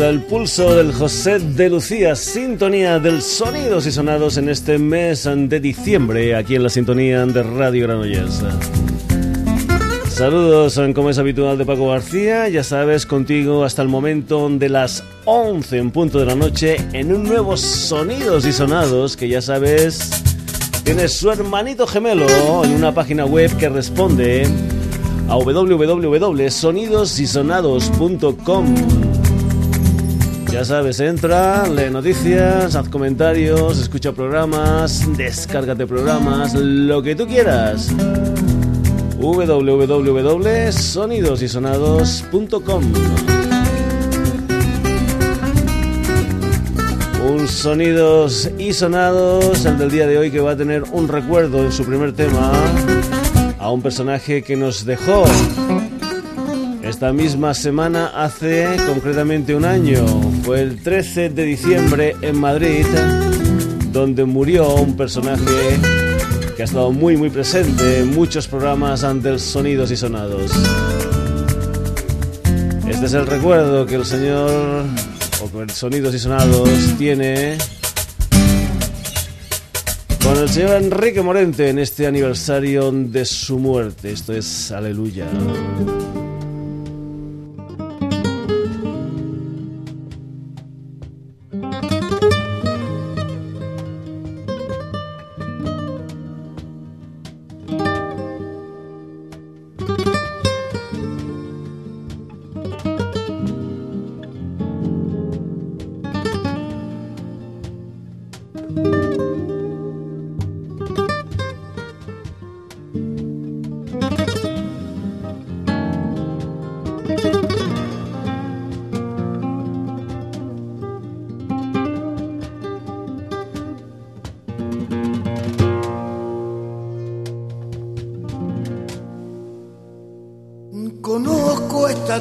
el pulso del José de Lucía, sintonía del sonidos y sonados en este mes de diciembre, aquí en la sintonía de Radio Granollers. Saludos, como es habitual, de Paco García, ya sabes, contigo hasta el momento de las 11 en punto de la noche en un nuevo Sonidos y Sonados que ya sabes tiene su hermanito gemelo en una página web que responde a www.sonidosysonados.com. Ya sabes, entra, lee noticias, haz comentarios, escucha programas, descárgate programas, lo que tú quieras. www.sonidosysonados.com Un sonidos y sonados, el del día de hoy que va a tener un recuerdo en su primer tema a un personaje que nos dejó esta misma semana hace concretamente un año. Fue el 13 de diciembre en Madrid, donde murió un personaje que ha estado muy muy presente en muchos programas ante Sonidos y Sonados. Este es el recuerdo que el señor, o que el Sonidos y Sonados tiene con el señor Enrique Morente en este aniversario de su muerte. Esto es Aleluya.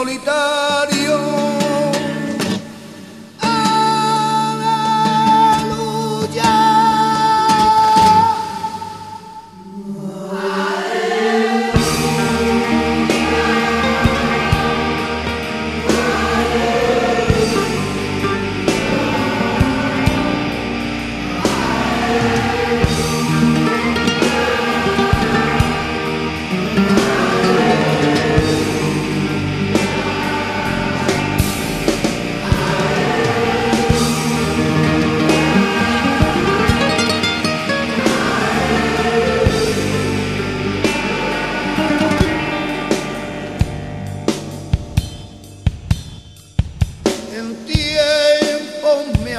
solitario.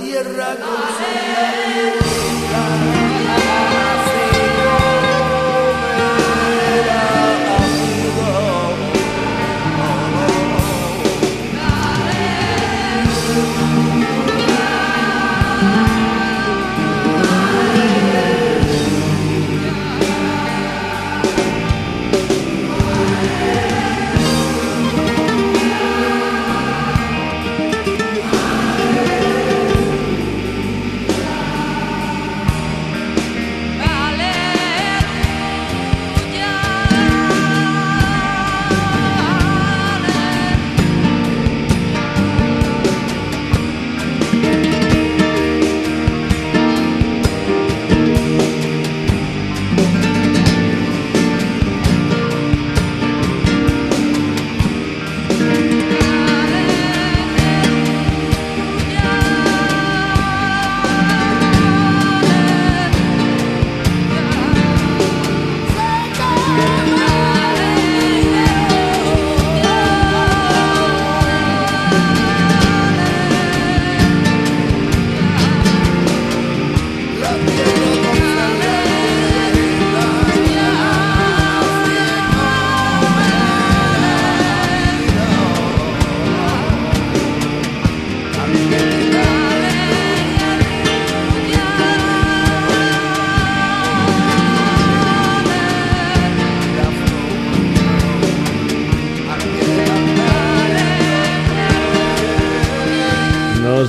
tierra con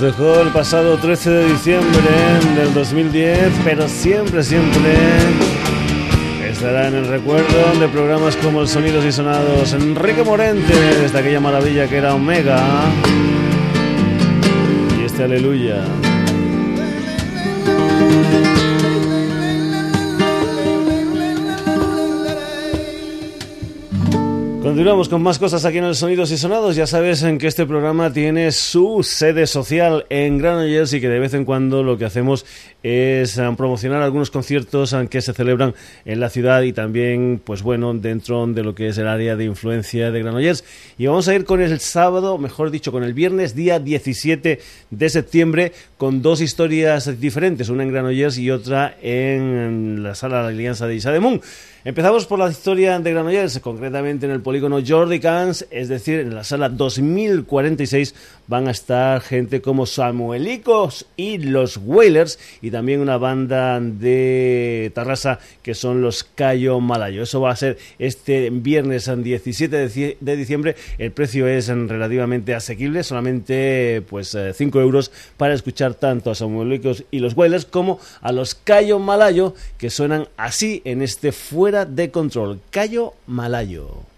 dejó el pasado 13 de diciembre del 2010, pero siempre, siempre estará en el recuerdo de programas como el Sonidos y Sonados. Enrique Morente, desde aquella maravilla que era Omega. Y este Aleluya. Continuamos con más cosas aquí en el Sonidos y Sonados. Ya sabes en que este programa tiene su sede social en Granollers y que de vez en cuando lo que hacemos es eh, promocionar algunos conciertos eh, que se celebran en la ciudad y también, pues bueno, dentro de lo que es el área de influencia de Granollers. Y vamos a ir con el sábado, mejor dicho, con el viernes, día 17 de septiembre, con dos historias diferentes, una en Granollers y otra en la sala de la Alianza de Isademun. Empezamos por la historia de Granollers, concretamente en el polígono Jordi Cans, es decir, en la sala 2046 van a estar gente como Samuelicos y los Whalers y también una banda de Tarrasa que son los Cayo Malayo. Eso va a ser este viernes 17 de diciembre. El precio es relativamente asequible, solamente pues 5 euros para escuchar tanto a Samuelicos y los Whalers como a los Cayo Malayo que suenan así en este fuerte de control. Cayo Malayo.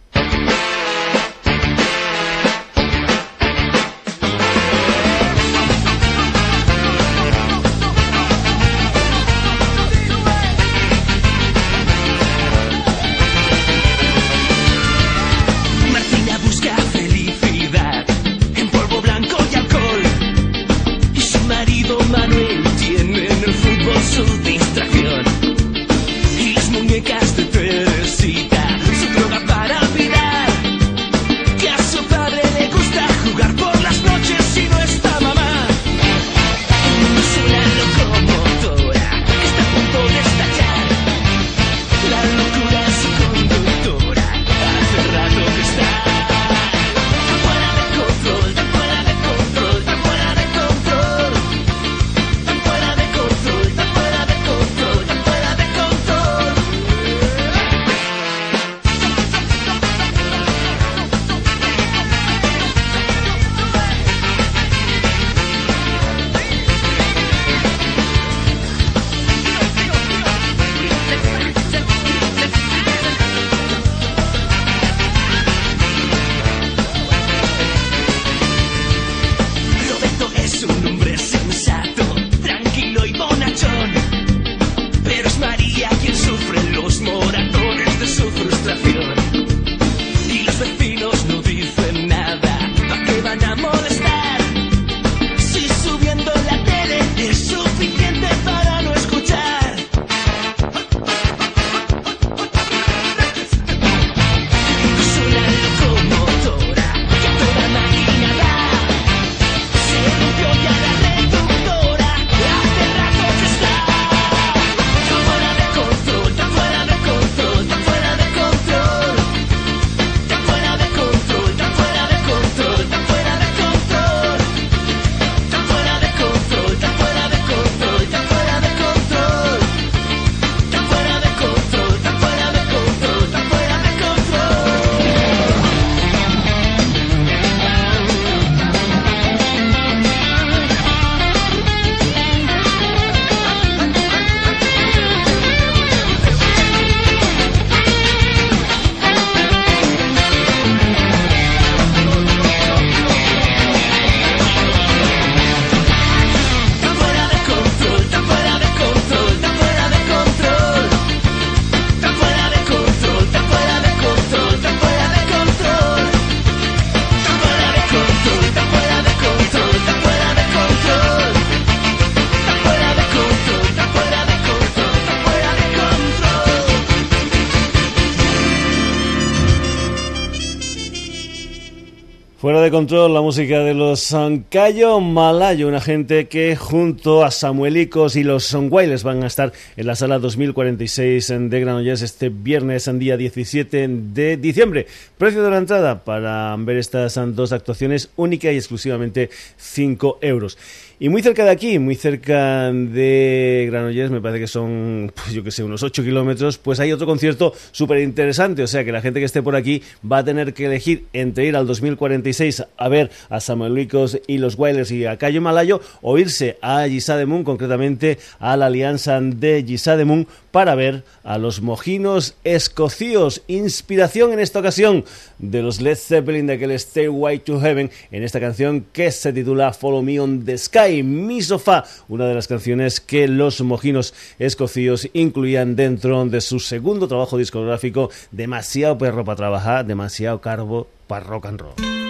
De control la música de los Sancayo Malayo, una gente que junto a Samuelicos y los Songuailes van a estar en la sala 2046 de Granollers este viernes, en día 17 de diciembre. Precio de la entrada para ver estas dos actuaciones única y exclusivamente 5 euros. Y muy cerca de aquí, muy cerca de Granollers, me parece que son, pues yo que sé, unos 8 kilómetros, pues hay otro concierto súper interesante. O sea que la gente que esté por aquí va a tener que elegir entre ir al 2046 a ver a Samuel Lucas y los Wailers y a Cayo Malayo o irse a Moon, concretamente a la alianza de Moon, para ver a los mojinos escocíos. Inspiración en esta ocasión de los Led Zeppelin de aquel Stairway to Heaven en esta canción que se titula Follow Me on the Sky, Mi Sofá, una de las canciones que los mojinos escocíos incluían dentro de su segundo trabajo discográfico, demasiado perro para trabajar, demasiado carbo para rock and roll.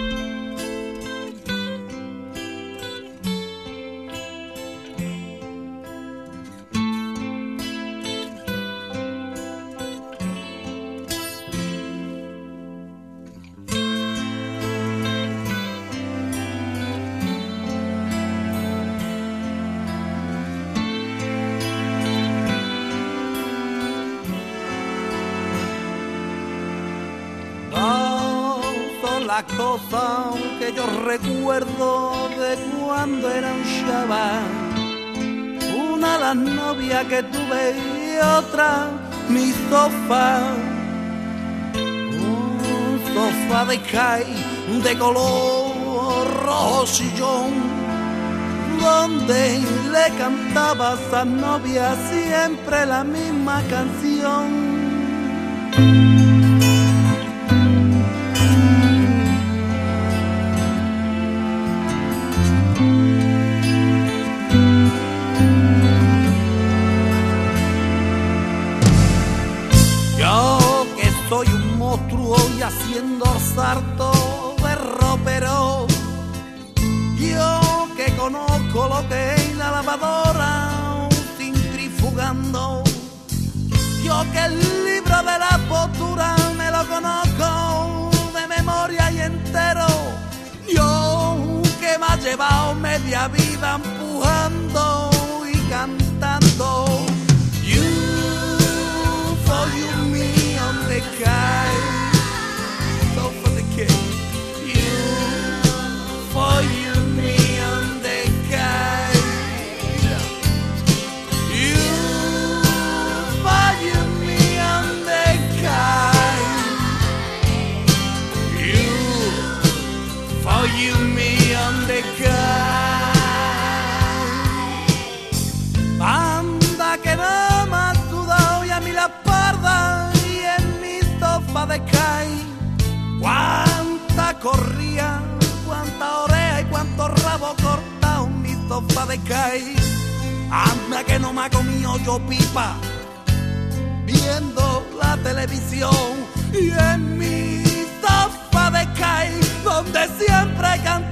Una las novias que tuve y otra mi sofá. Un sofá de Kai de color rojo sillón, donde le cantaba a esa novia siempre la misma canción. Caí. Anda que no me ha comido yo pipa, viendo la televisión y en mi sofá de caí, donde siempre cantaba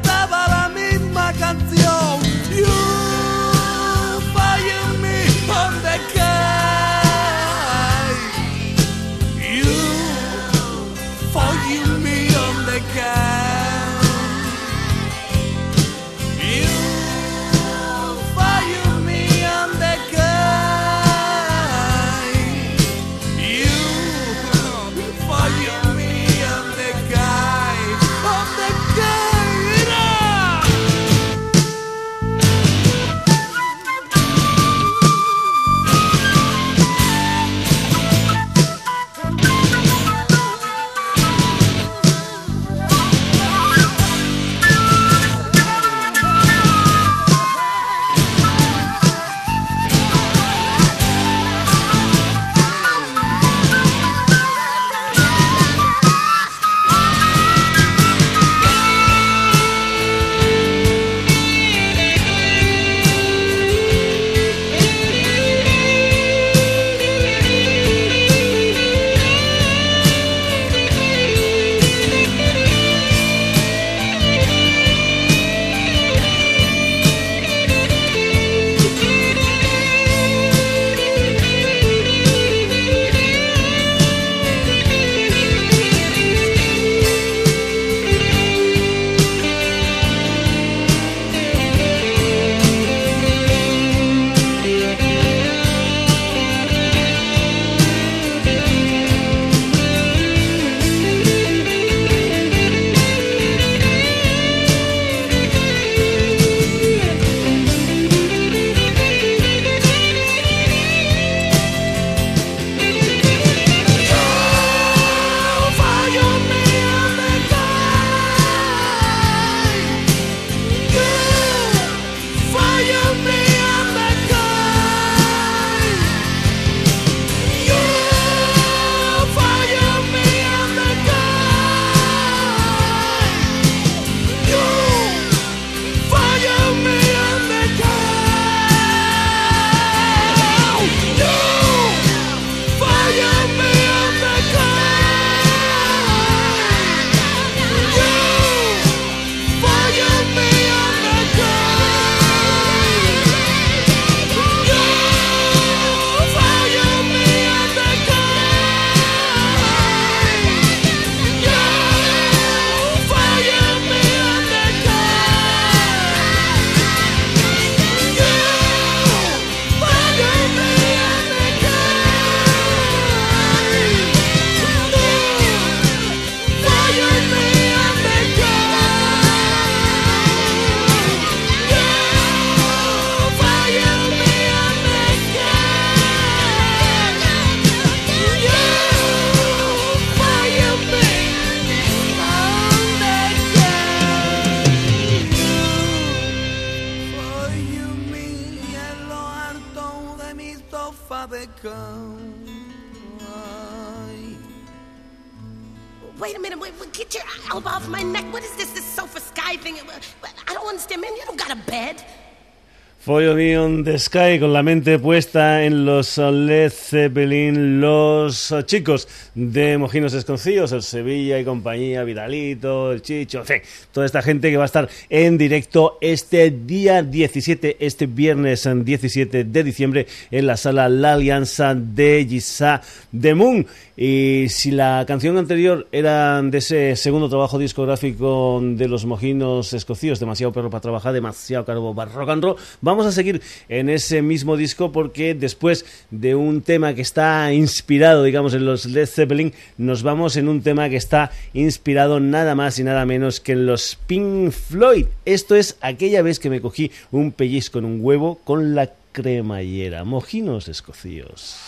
On the Sky con la mente puesta en los Led Zeppelin, los chicos de Mojinos Esconcillos, el Sevilla y compañía, Vidalito, el Chicho, en toda esta gente que va a estar en directo este día 17, este viernes 17 de diciembre en la sala La Alianza de Giza de Moon. Y si la canción anterior era de ese segundo trabajo discográfico de los mojinos escocíos, demasiado perro para trabajar, demasiado carbo para rock and roll, vamos a seguir en ese mismo disco porque después de un tema que está inspirado, digamos, en los Led Zeppelin, nos vamos en un tema que está inspirado nada más y nada menos que en los Pink Floyd. Esto es aquella vez que me cogí un pellizco en un huevo con la cremallera. Mojinos escocíos.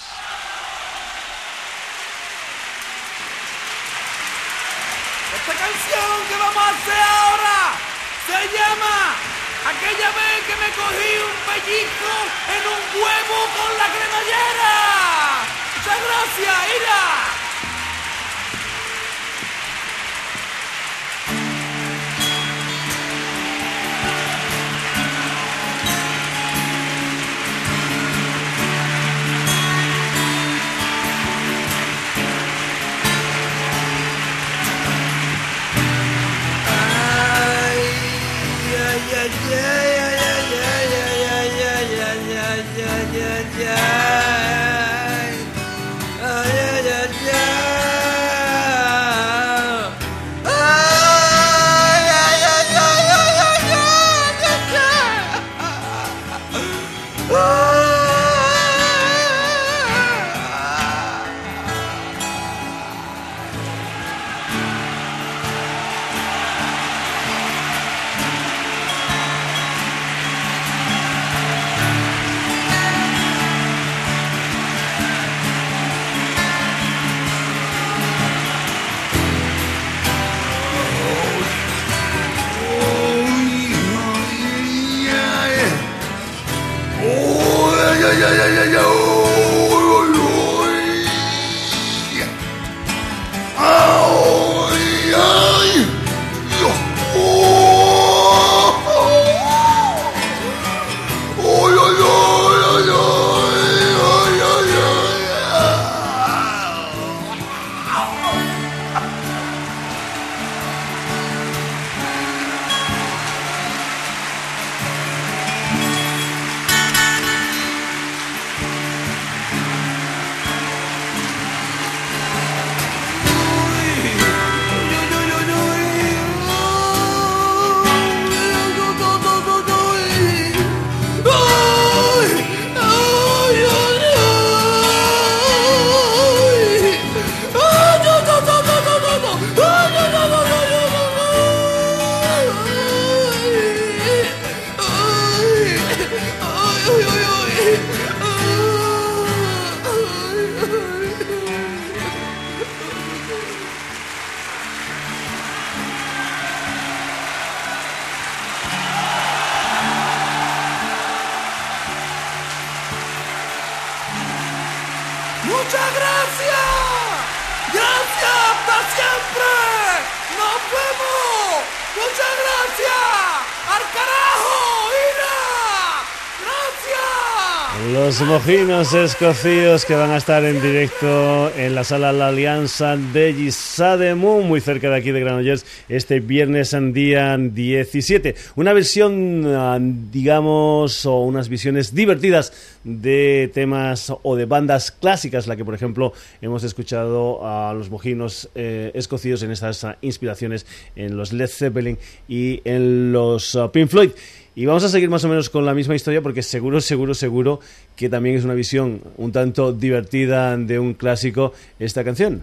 Aquella vez que me cogí un pellizco en un huevo con la cremallera. Muchas gracias, Ira. Mojinos escocíos que van a estar en directo en la sala La Alianza de Gisademu, muy cerca de aquí de Granollers, este viernes en día 17. Una versión, ah, digamos, o unas visiones divertidas de temas o de bandas clásicas, la que por ejemplo hemos escuchado a los mojinos eh, en estas ah, inspiraciones en los Led Zeppelin y en los ah, Pink Floyd. Y vamos a seguir más o menos con la misma historia porque seguro, seguro, seguro que también es una visión un tanto divertida de un clásico esta canción.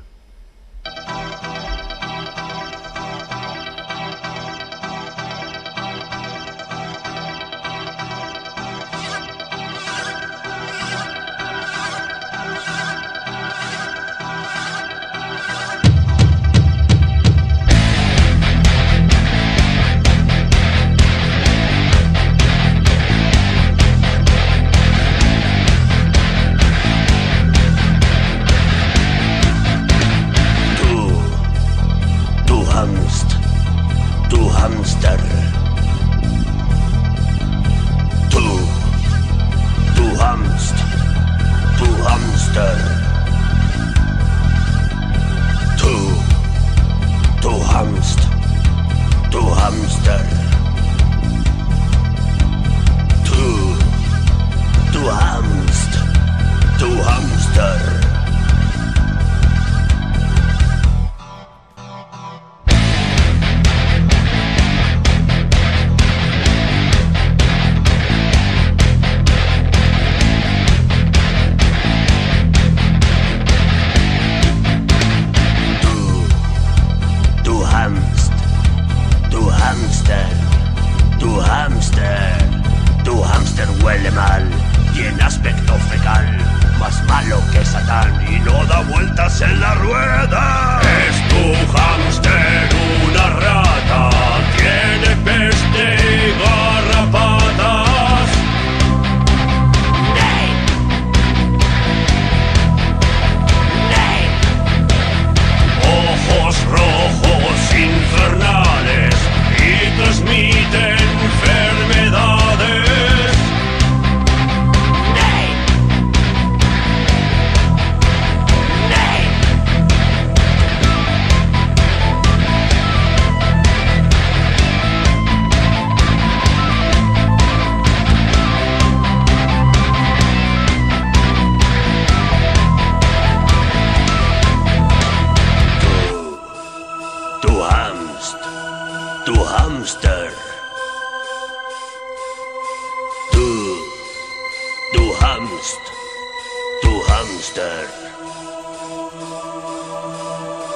Tu hamster.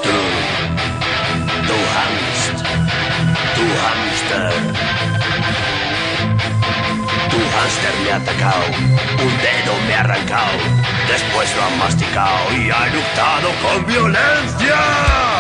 Tu, tu Hamst, tu hamster. Tu hamster me ha atacado, un dedo me ha arrancado, después lo ha masticado y ha eructado con violencia.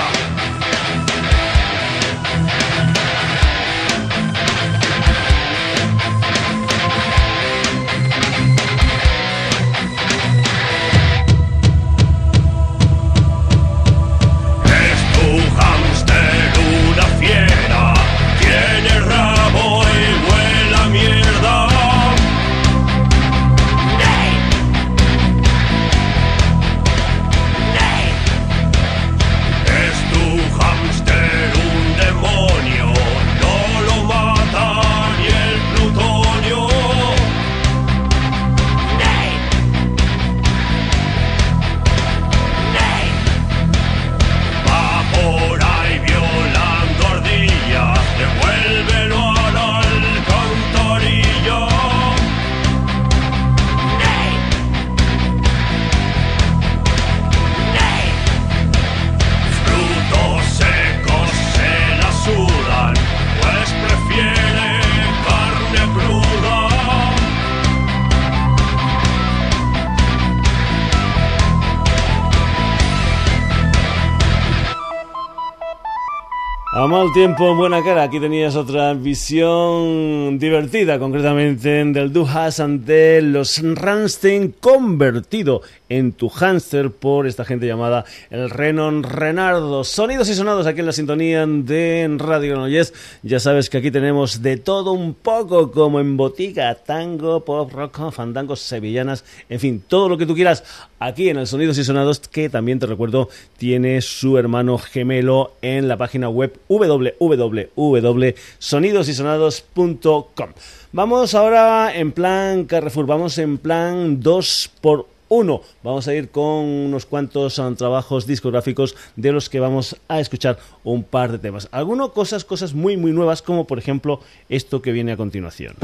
Tiempo, buena cara. Aquí tenías otra visión divertida, concretamente del Du ante los Ramstein convertido en tu hámster por esta gente llamada el Renon Renardo. Sonidos y sonados aquí en la sintonía de Radio Noyes. Ya sabes que aquí tenemos de todo un poco, como en botica, tango, pop, rock, fandangos, sevillanas, en fin, todo lo que tú quieras aquí en el Sonidos y Sonados, que también te recuerdo tiene su hermano gemelo en la página web www.sonidosysonados.com. Vamos ahora en plan Carrefour, vamos en plan 2 por 1. Vamos a ir con unos cuantos um, trabajos discográficos de los que vamos a escuchar un par de temas. Algunas cosas, cosas muy muy nuevas, como por ejemplo esto que viene a continuación.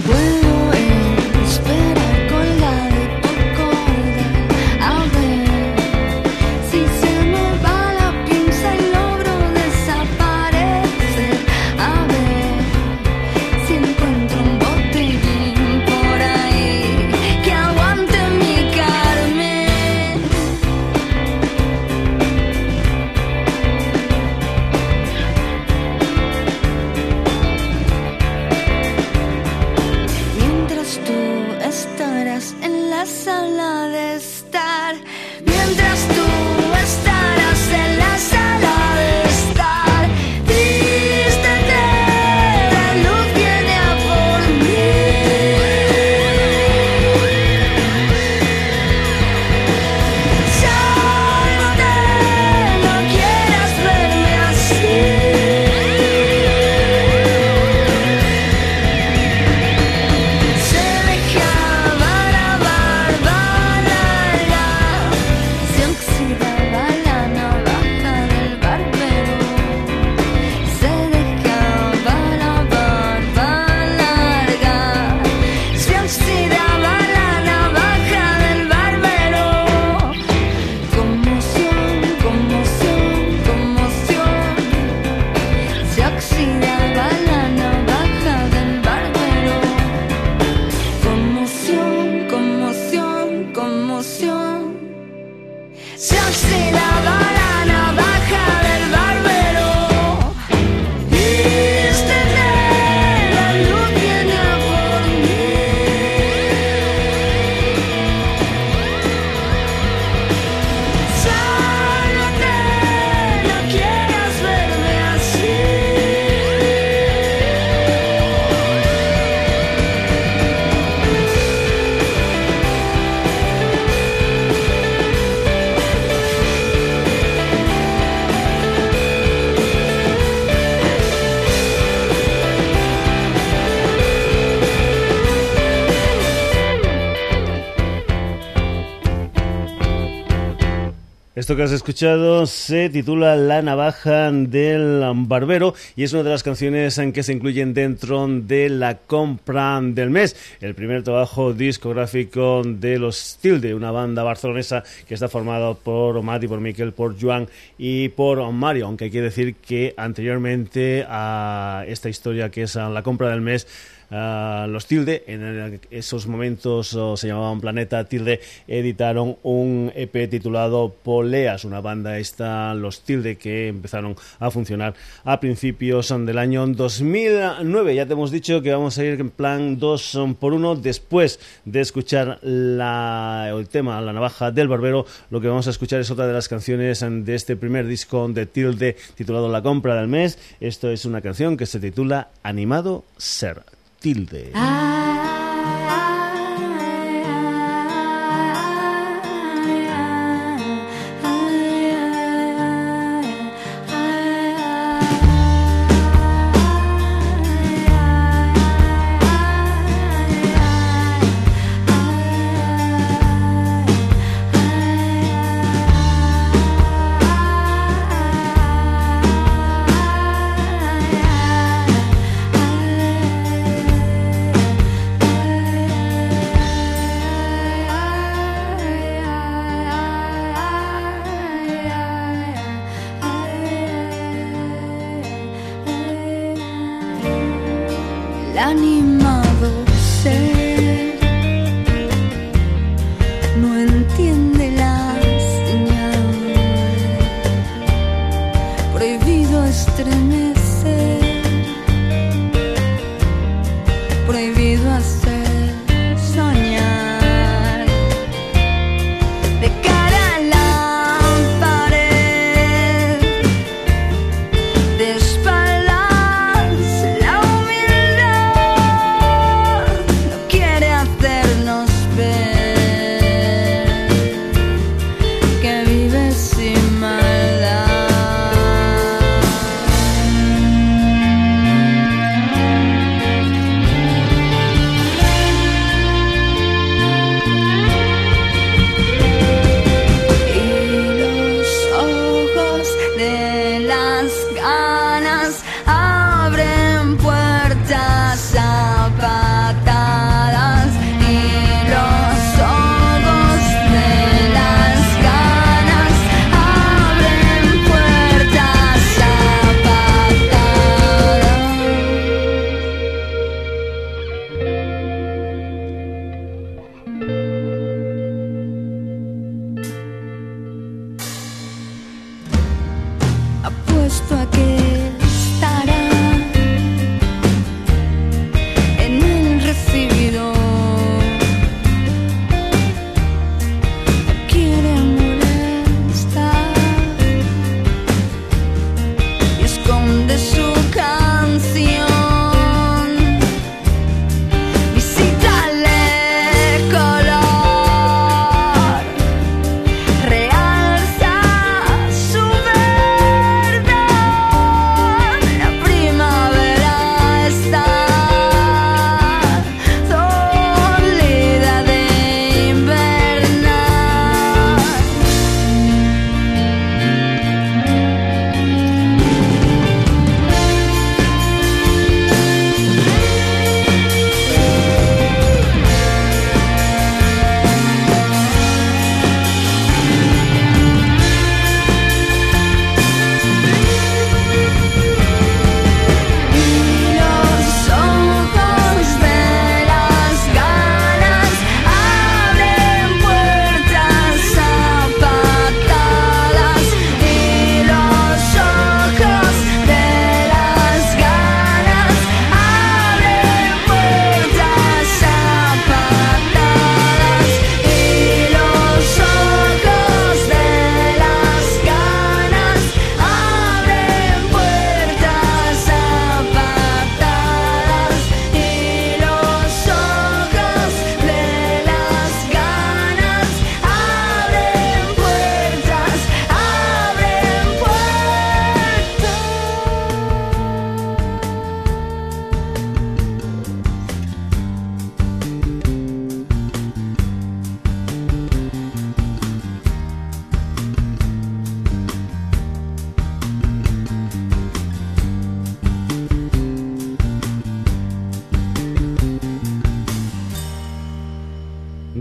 Esto que has escuchado se titula La navaja del barbero y es una de las canciones en que se incluyen dentro de la compra del mes, el primer trabajo discográfico de los Tilde, una banda barcelonesa que está formada por Mati, por Miquel, por Joan y por Mario, aunque hay que decir que anteriormente a esta historia que es la compra del mes Los Tilde, en esos momentos se llamaban Planeta Tilde, editaron un EP titulado Poleas, una banda esta, los Tilde, que empezaron a funcionar a principios del año 2009. Ya te hemos dicho que vamos a ir en plan 2 por 1 después de escuchar el tema La navaja del barbero. Lo que vamos a escuchar es otra de las canciones de este primer disco de Tilde titulado La compra del mes. Esto es una canción que se titula Animado Ser tilde. Ah.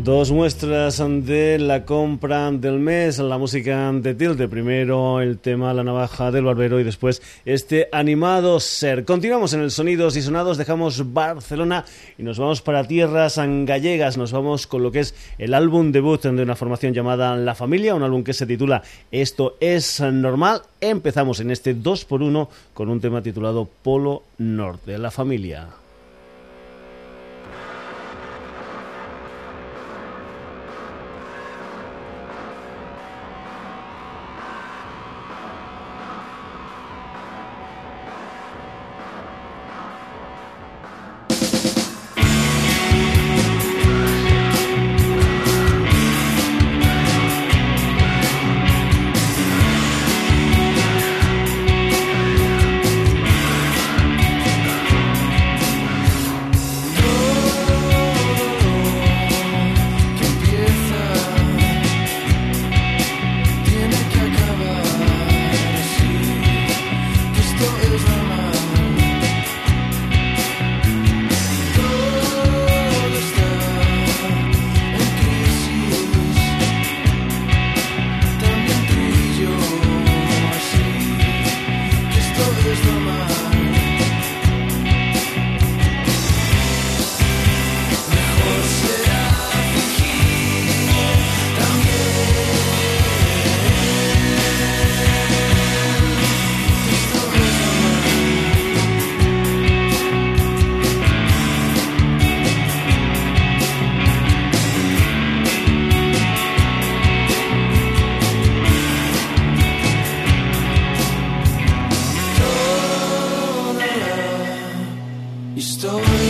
Dos muestras de la compra del mes, la música de Tilde. Primero el tema La navaja del barbero y después este animado ser. Continuamos en el Sonidos y Sonados, dejamos Barcelona y nos vamos para tierras gallegas. Nos vamos con lo que es el álbum debut de una formación llamada La Familia, un álbum que se titula Esto es normal. Empezamos en este 2x1 con un tema titulado Polo Norte, La Familia. Una de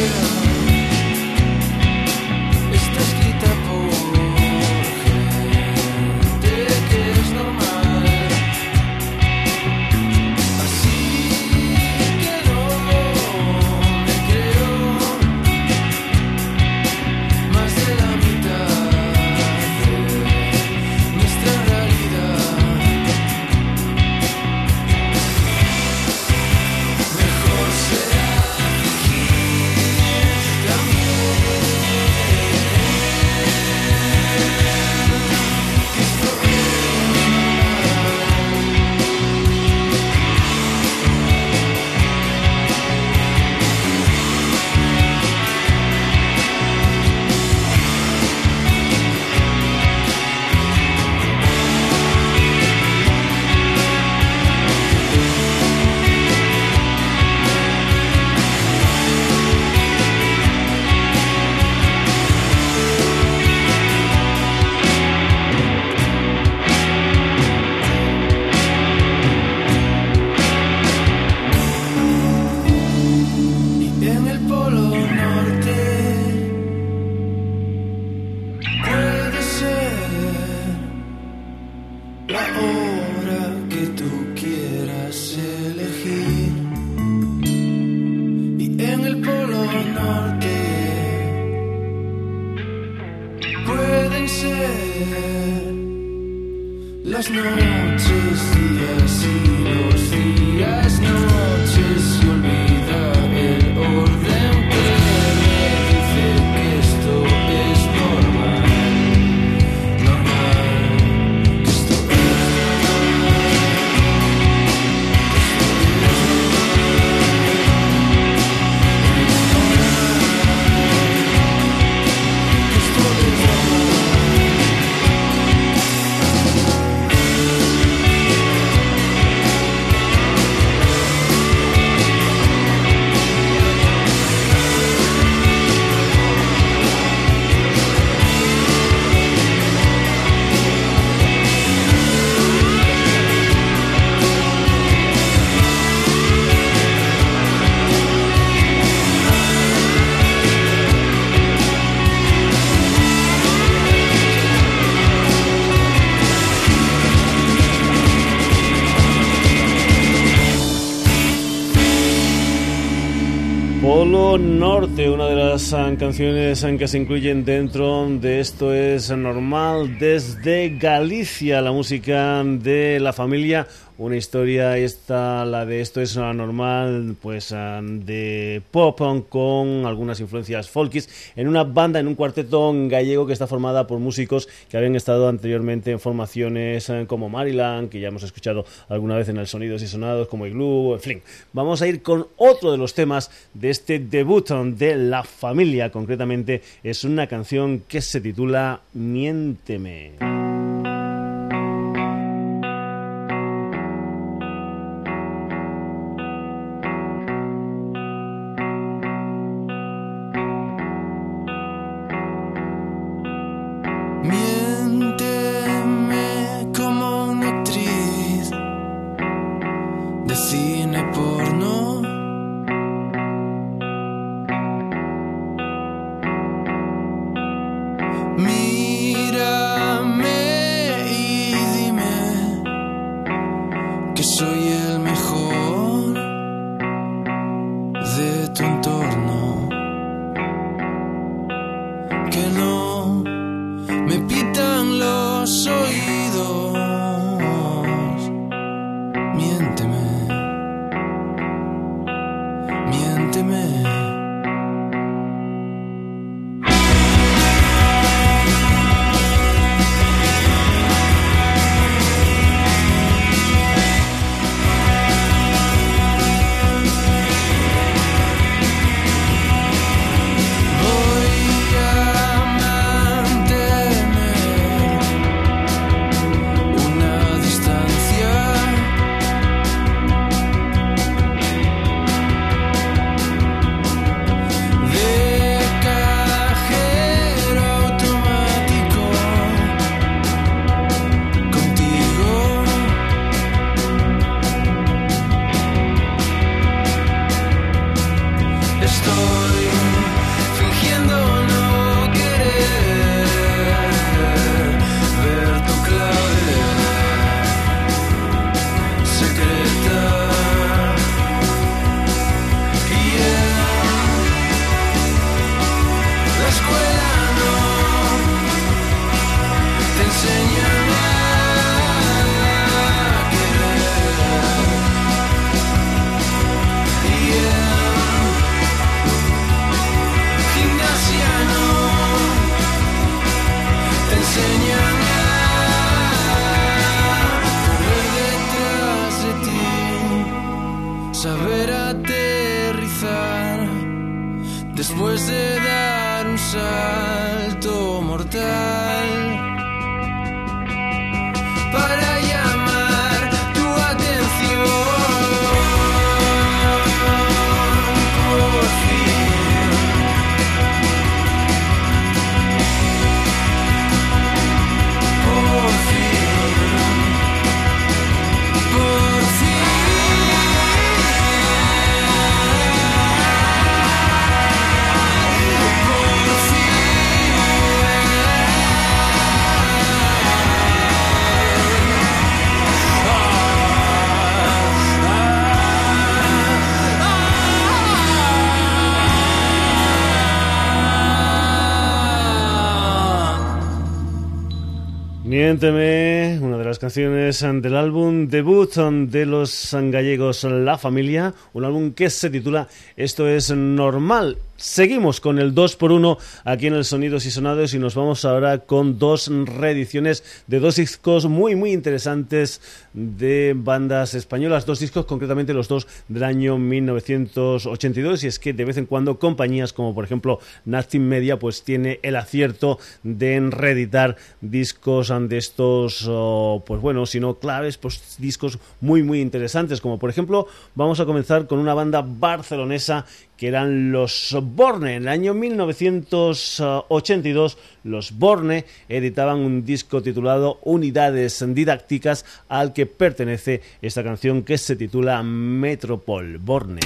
ah, canciones ah, que se incluyen dentro de esto es normal desde Galicia, la música de la familia una historia esta, la de esto es normal, pues de pop con algunas influencias folkis, en una banda, en un cuarteto gallego que está formada por músicos que habían estado anteriormente en formaciones eh, como Maryland, que ya hemos escuchado alguna vez en el Sonidos y Sonados, como Igloo, en fin. Vamos a ir con otro de los temas de este debut de La Familia, concretamente es una canción que se titula Miénteme. tonto. Una de las canciones del álbum debut de los gallegos La Familia, un álbum que se titula Esto es normal Seguimos con el 2x1 aquí en el Sonidos y Sonados y nos vamos ahora con dos reediciones de dos discos muy muy interesantes de bandas españolas, dos discos concretamente los dos del año 1982 y es que de vez en cuando compañías como por ejemplo Nasty Media pues tiene el acierto de reeditar discos de estos pues bueno, si no claves, pues discos muy muy interesantes como por ejemplo vamos a comenzar con una banda barcelonesa que eran los Borne. En el año 1982, los Borne editaban un disco titulado Unidades Didácticas al que pertenece esta canción que se titula Metropol Borne.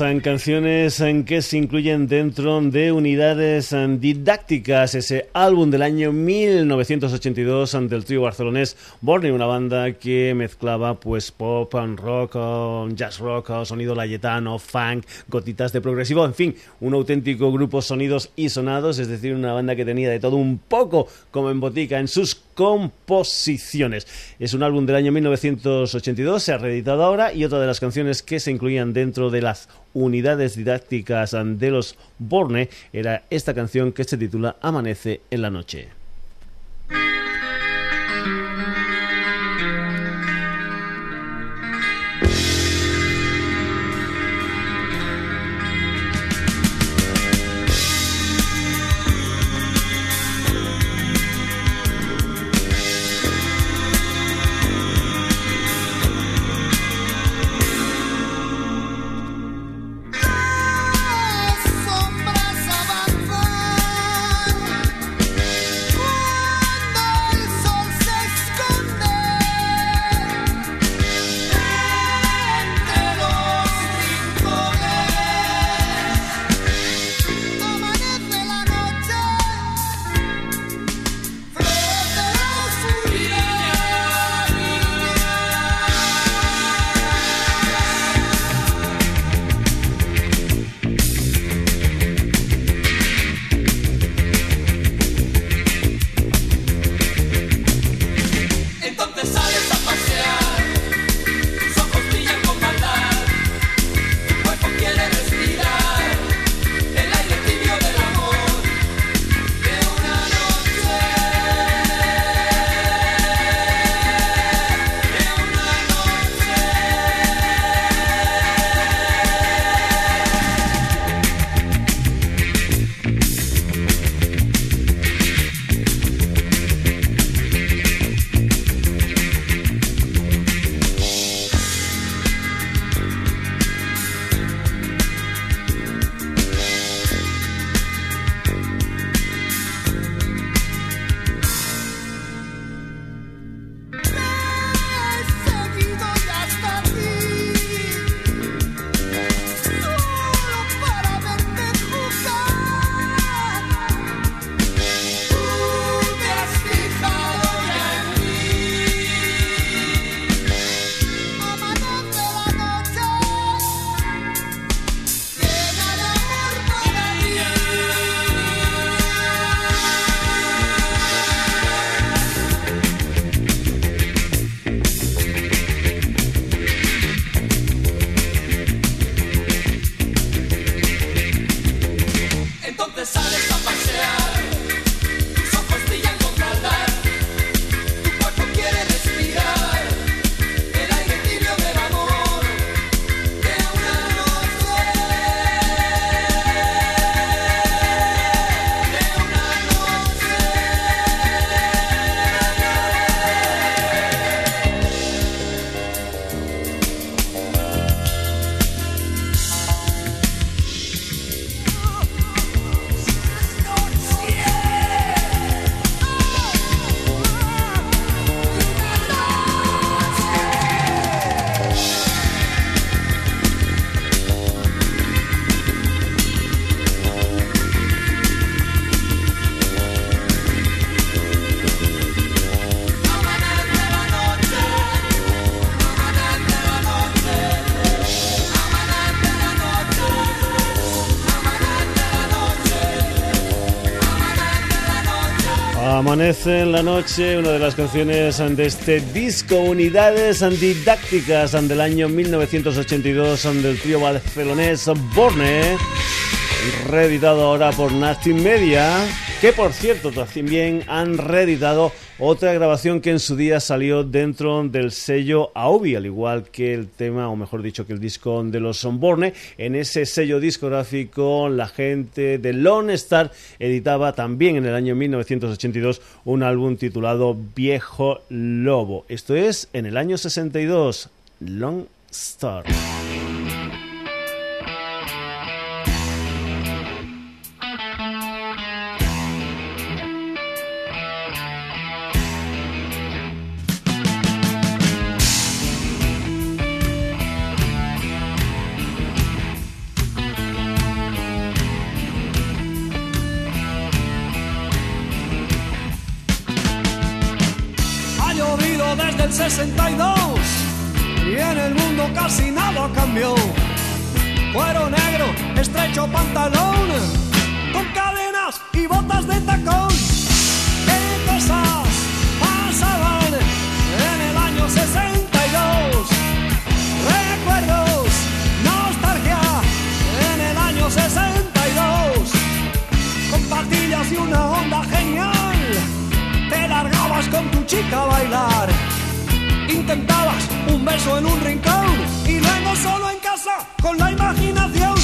Eh, canciones en que se incluyen dentro de unidades eh, didácticas, ese álbum del año 1982 ante el trío barcelonés Borne, una banda que mezclaba pues pop, rock, jazz rock, sonido layetano, funk, gotitas de progresivo, en fin, un auténtico grupo sonidos y sonados, es decir, una banda que tenía de todo un poco como en botica en sus composiciones. Es un álbum del año 1982, se ha reeditado ahora y otra de las canciones que se incluían dentro de las unidades didácticas de los Borne era esta canción que se titula Amanece en la noche. Amanece en la noche, una de las canciones de este disco, Unidades Didácticas del año 1982 del trío barcelonés Borne, reeditado ahora por Nasty Media, que por cierto también han reeditado otra grabación que en su día salió dentro del sello Aobi, al igual que el tema, o mejor dicho, que el disco de los Sonborne. En ese sello discográfico, la gente de Lone Star editaba también en el año 1982 un álbum titulado Viejo Lobo. Esto es en el año 62, Lone Star. Y en el mundo casi nada cambió. Cuero negro, estrecho pantalón, con cadenas y botas de tacón. ¿Qué cosas pasaban en el año 62? Recuerdos, nostalgia en el año 62. Con patillas y una onda genial, te largabas con tu chica a bailar. Intentabas un beso en un rincón y luego solo en casa con la imaginación.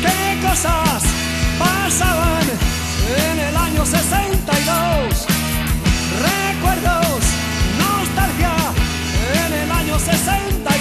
¿Qué cosas pasaban en el año 62? Recuerdos, nostalgia en el año 62.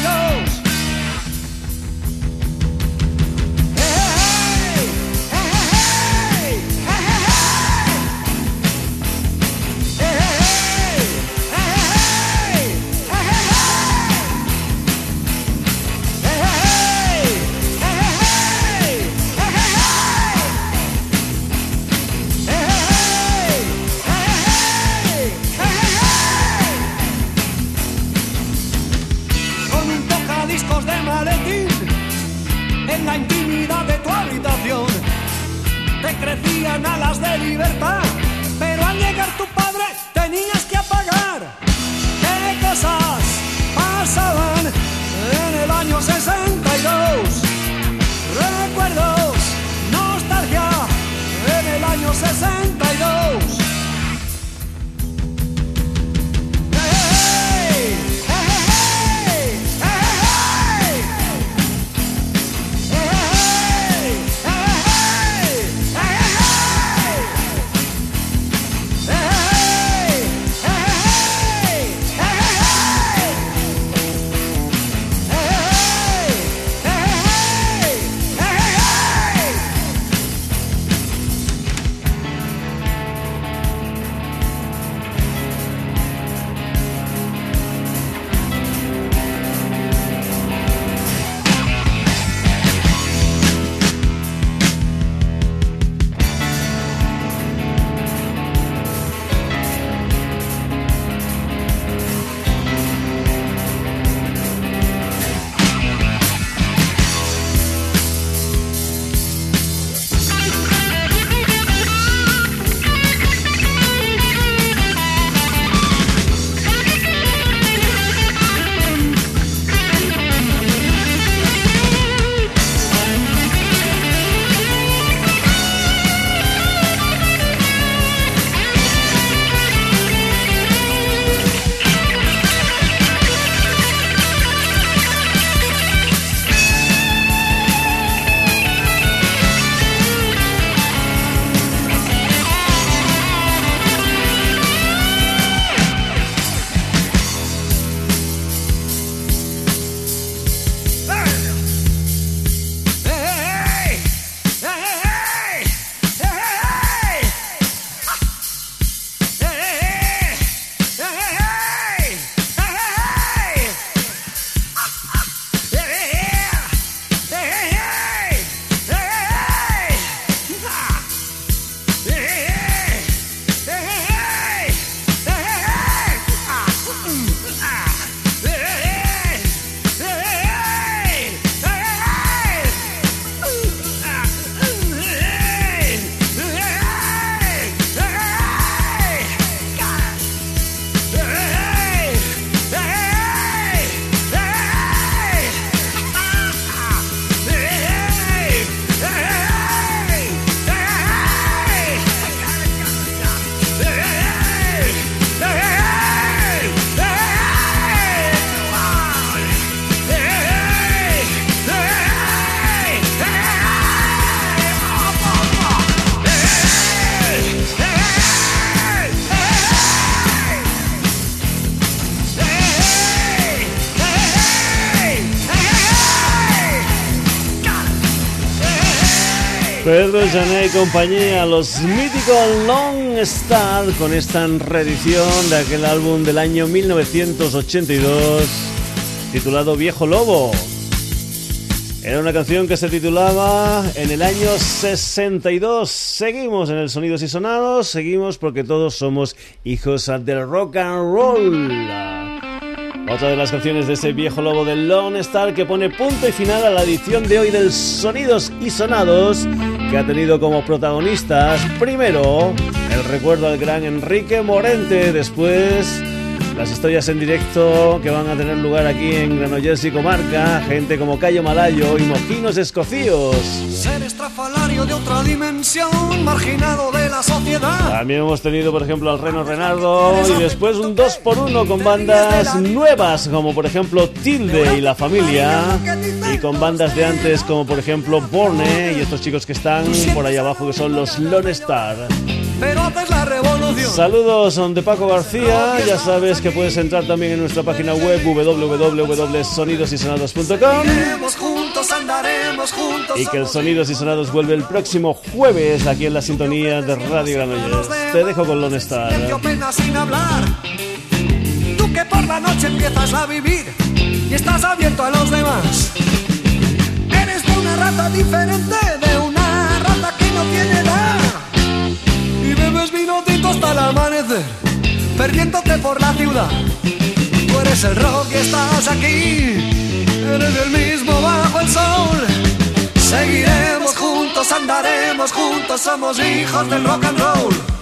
Jané compañía, los míticos Long Star con esta reedición de aquel álbum del año 1982 titulado Viejo Lobo. Era una canción que se titulaba en el año 62. Seguimos en el Sonidos y Sonados, seguimos porque todos somos hijos del rock and roll. Otra de las canciones de ese viejo lobo del Lone Star que pone punto y final a la edición de hoy del Sonidos y Sonados que ha tenido como protagonistas primero el recuerdo al gran Enrique Morente, después las historias en directo que van a tener lugar aquí en Granollers y Comarca, gente como Cayo Malayo y Mojinos Escocíos. Ser estrafalario de otra dimensión, marginado de la sociedad. También hemos tenido, por ejemplo, al Reno Renardo y después un 2 por 1 con bandas nuevas, como por ejemplo Tilde y la familia, y con bandas de antes, como por ejemplo Borne y estos chicos que están por ahí abajo, que son los Lone Star pero haces la revolución. Saludos de Paco García, ya sabes que puedes entrar también en nuestra página web www.sonidosysonados.com y que el Sonidos y Sonados vuelve el próximo jueves aquí en la sintonía de Radio Granollers. Te dejo con Lone Star. Tú que por la noche empiezas a vivir y estás abierto a los demás. Eres una rata diferente de una rata que no tiene edad hasta el amanecer, perdiéndote por la ciudad. Tú eres el rock y estás aquí, eres el mismo bajo el sol. Seguiremos juntos, andaremos juntos, somos hijos del rock and roll.